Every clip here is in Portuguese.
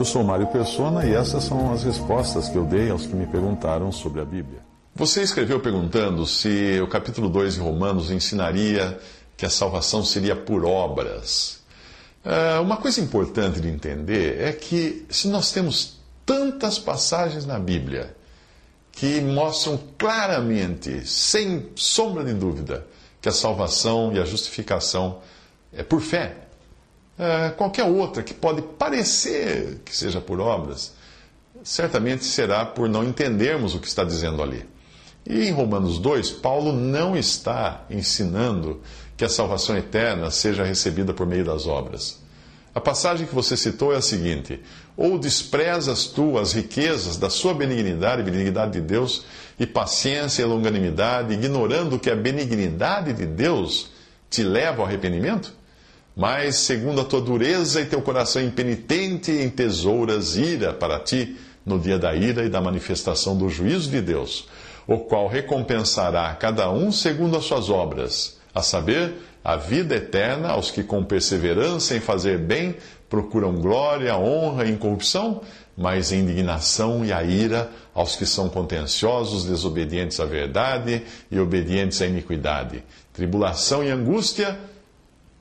Eu sou Mário Persona e essas são as respostas que eu dei aos que me perguntaram sobre a Bíblia. Você escreveu perguntando se o capítulo 2 de Romanos ensinaria que a salvação seria por obras. Uh, uma coisa importante de entender é que se nós temos tantas passagens na Bíblia que mostram claramente, sem sombra de dúvida, que a salvação e a justificação é por fé, uh, qualquer outra que pode parecer que seja por obras, certamente será por não entendermos o que está dizendo ali. E em Romanos 2, Paulo não está ensinando que a salvação eterna seja recebida por meio das obras. A passagem que você citou é a seguinte: Ou desprezas tu as riquezas da sua benignidade, benignidade de Deus, e paciência e longanimidade, ignorando que a benignidade de Deus te leva ao arrependimento? Mas, segundo a tua dureza e teu coração impenitente, entesouras ira para ti no dia da ira e da manifestação do juízo de Deus o qual recompensará cada um segundo as suas obras, a saber, a vida eterna aos que com perseverança em fazer bem procuram glória, honra e incorrupção, mas indignação e a ira aos que são contenciosos, desobedientes à verdade e obedientes à iniquidade, tribulação e angústia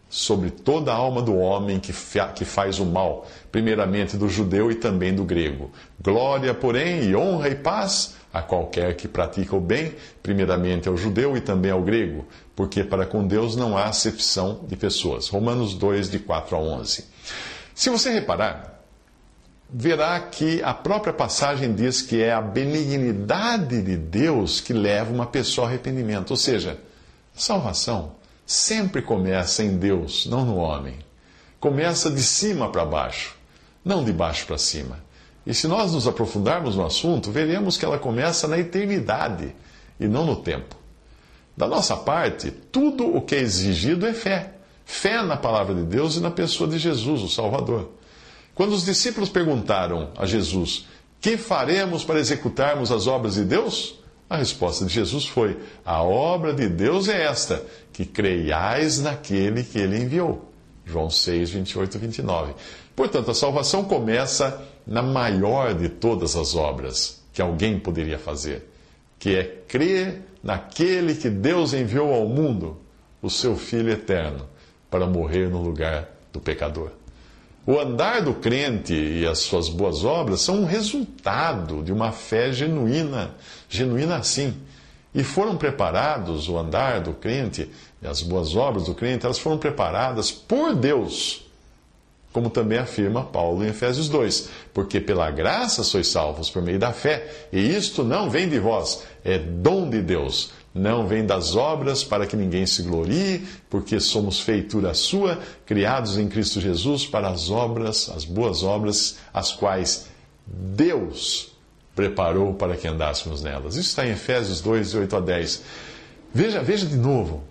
sobre toda a alma do homem que, que faz o mal, primeiramente do judeu e também do grego. Glória, porém, e honra e paz a qualquer que pratica o bem, primeiramente ao judeu e também ao grego, porque para com Deus não há acepção de pessoas. Romanos 2, de 4 a 11. Se você reparar, verá que a própria passagem diz que é a benignidade de Deus que leva uma pessoa ao arrependimento. Ou seja, salvação sempre começa em Deus, não no homem. Começa de cima para baixo, não de baixo para cima. E se nós nos aprofundarmos no assunto, veremos que ela começa na eternidade e não no tempo. Da nossa parte, tudo o que é exigido é fé. Fé na palavra de Deus e na pessoa de Jesus, o Salvador. Quando os discípulos perguntaram a Jesus: Que faremos para executarmos as obras de Deus? A resposta de Jesus foi: A obra de Deus é esta, que creiais naquele que ele enviou. João 6, 28 e 29. Portanto, a salvação começa na maior de todas as obras que alguém poderia fazer, que é crer naquele que Deus enviou ao mundo, o seu Filho eterno, para morrer no lugar do pecador. O andar do crente e as suas boas obras são um resultado de uma fé genuína, genuína assim. E foram preparados, o andar do crente e as boas obras do crente, elas foram preparadas por Deus como também afirma Paulo em Efésios 2, porque pela graça sois salvos por meio da fé, e isto não vem de vós, é dom de Deus, não vem das obras para que ninguém se glorie, porque somos feitura sua, criados em Cristo Jesus para as obras, as boas obras, as quais Deus preparou para que andássemos nelas. Isso está em Efésios 2, 8 a 10. Veja, veja de novo.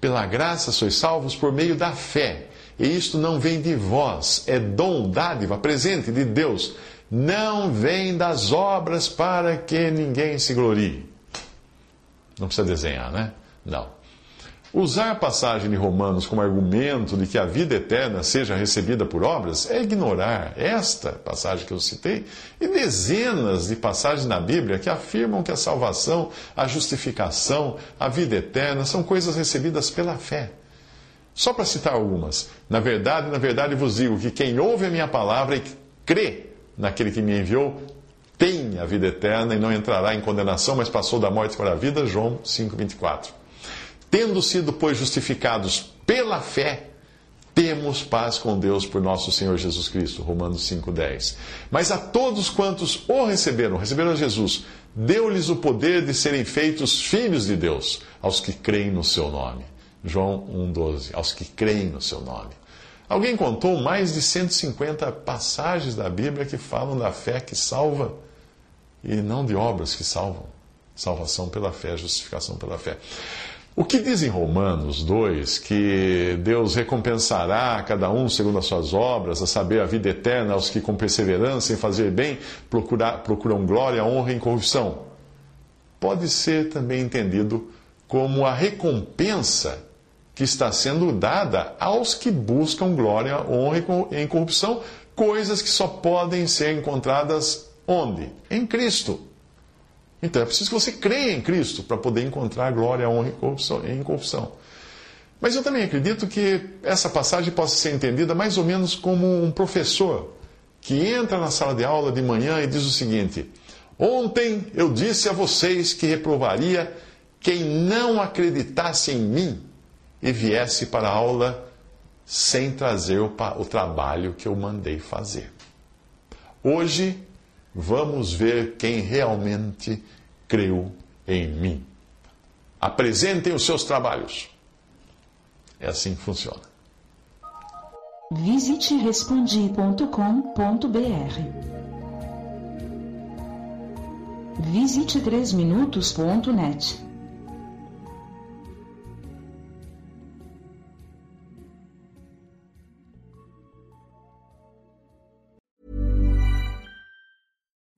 Pela graça sois salvos por meio da fé. E isto não vem de vós, é dom, dádiva, presente de Deus. Não vem das obras para que ninguém se glorie. Não precisa desenhar, né? Não. Usar a passagem de Romanos como argumento de que a vida eterna seja recebida por obras é ignorar esta passagem que eu citei e dezenas de passagens na Bíblia que afirmam que a salvação, a justificação, a vida eterna são coisas recebidas pela fé. Só para citar algumas. Na verdade, na verdade vos digo que quem ouve a minha palavra e crê naquele que me enviou, tem a vida eterna e não entrará em condenação, mas passou da morte para a vida. João 5,24. Tendo sido, pois, justificados pela fé, temos paz com Deus por nosso Senhor Jesus Cristo. Romanos 5,10. Mas a todos quantos o receberam, receberam a Jesus, deu-lhes o poder de serem feitos filhos de Deus, aos que creem no seu nome. João 1,12. Aos que creem no seu nome. Alguém contou mais de 150 passagens da Bíblia que falam da fé que salva e não de obras que salvam. Salvação pela fé, justificação pela fé. O que diz em Romanos 2 que Deus recompensará cada um segundo as suas obras, a saber, a vida eterna aos que com perseverança em fazer bem procurar, procuram glória, honra e incorrupção, pode ser também entendido como a recompensa que está sendo dada aos que buscam glória, honra e incorrupção, coisas que só podem ser encontradas onde? Em Cristo. Então é preciso que você creia em Cristo para poder encontrar glória, honra e incorrupção. Mas eu também acredito que essa passagem possa ser entendida mais ou menos como um professor que entra na sala de aula de manhã e diz o seguinte: Ontem eu disse a vocês que reprovaria quem não acreditasse em mim e viesse para a aula sem trazer o, o trabalho que eu mandei fazer. Hoje vamos ver quem realmente creu em mim. Apresentem os seus trabalhos. É assim que funciona. Visite respondi.com.br. Visite 3minutos.net.